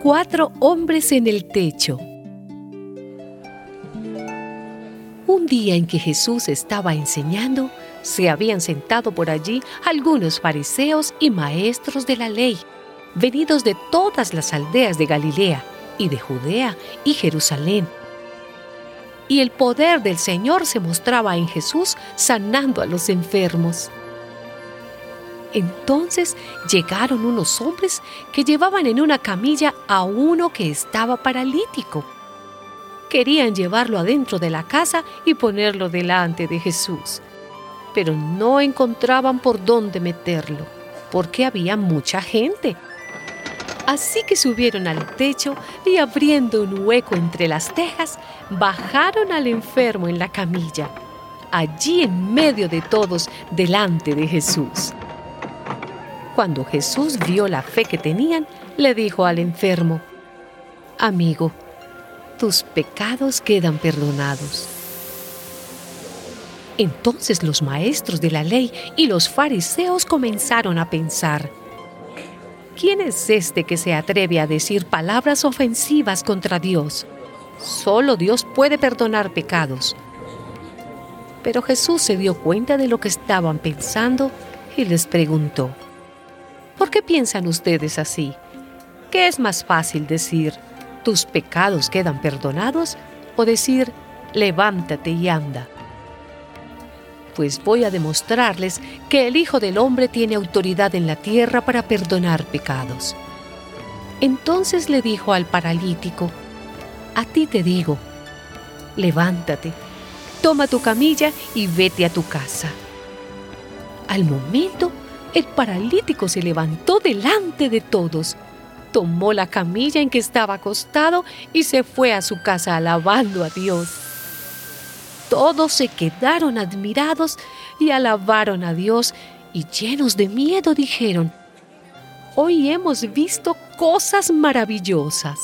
cuatro hombres en el techo. Un día en que Jesús estaba enseñando, se habían sentado por allí algunos fariseos y maestros de la ley, venidos de todas las aldeas de Galilea y de Judea y Jerusalén. Y el poder del Señor se mostraba en Jesús sanando a los enfermos. Entonces llegaron unos hombres que llevaban en una camilla a uno que estaba paralítico. Querían llevarlo adentro de la casa y ponerlo delante de Jesús, pero no encontraban por dónde meterlo, porque había mucha gente. Así que subieron al techo y abriendo un hueco entre las tejas, bajaron al enfermo en la camilla, allí en medio de todos, delante de Jesús. Cuando Jesús vio la fe que tenían, le dijo al enfermo, Amigo, tus pecados quedan perdonados. Entonces los maestros de la ley y los fariseos comenzaron a pensar, ¿quién es este que se atreve a decir palabras ofensivas contra Dios? Solo Dios puede perdonar pecados. Pero Jesús se dio cuenta de lo que estaban pensando y les preguntó, ¿Por qué piensan ustedes así? ¿Qué es más fácil decir, tus pecados quedan perdonados o decir, levántate y anda? Pues voy a demostrarles que el Hijo del Hombre tiene autoridad en la tierra para perdonar pecados. Entonces le dijo al paralítico, a ti te digo, levántate, toma tu camilla y vete a tu casa. Al momento, el paralítico se levantó delante de todos, tomó la camilla en que estaba acostado y se fue a su casa alabando a Dios. Todos se quedaron admirados y alabaron a Dios y llenos de miedo dijeron, hoy hemos visto cosas maravillosas.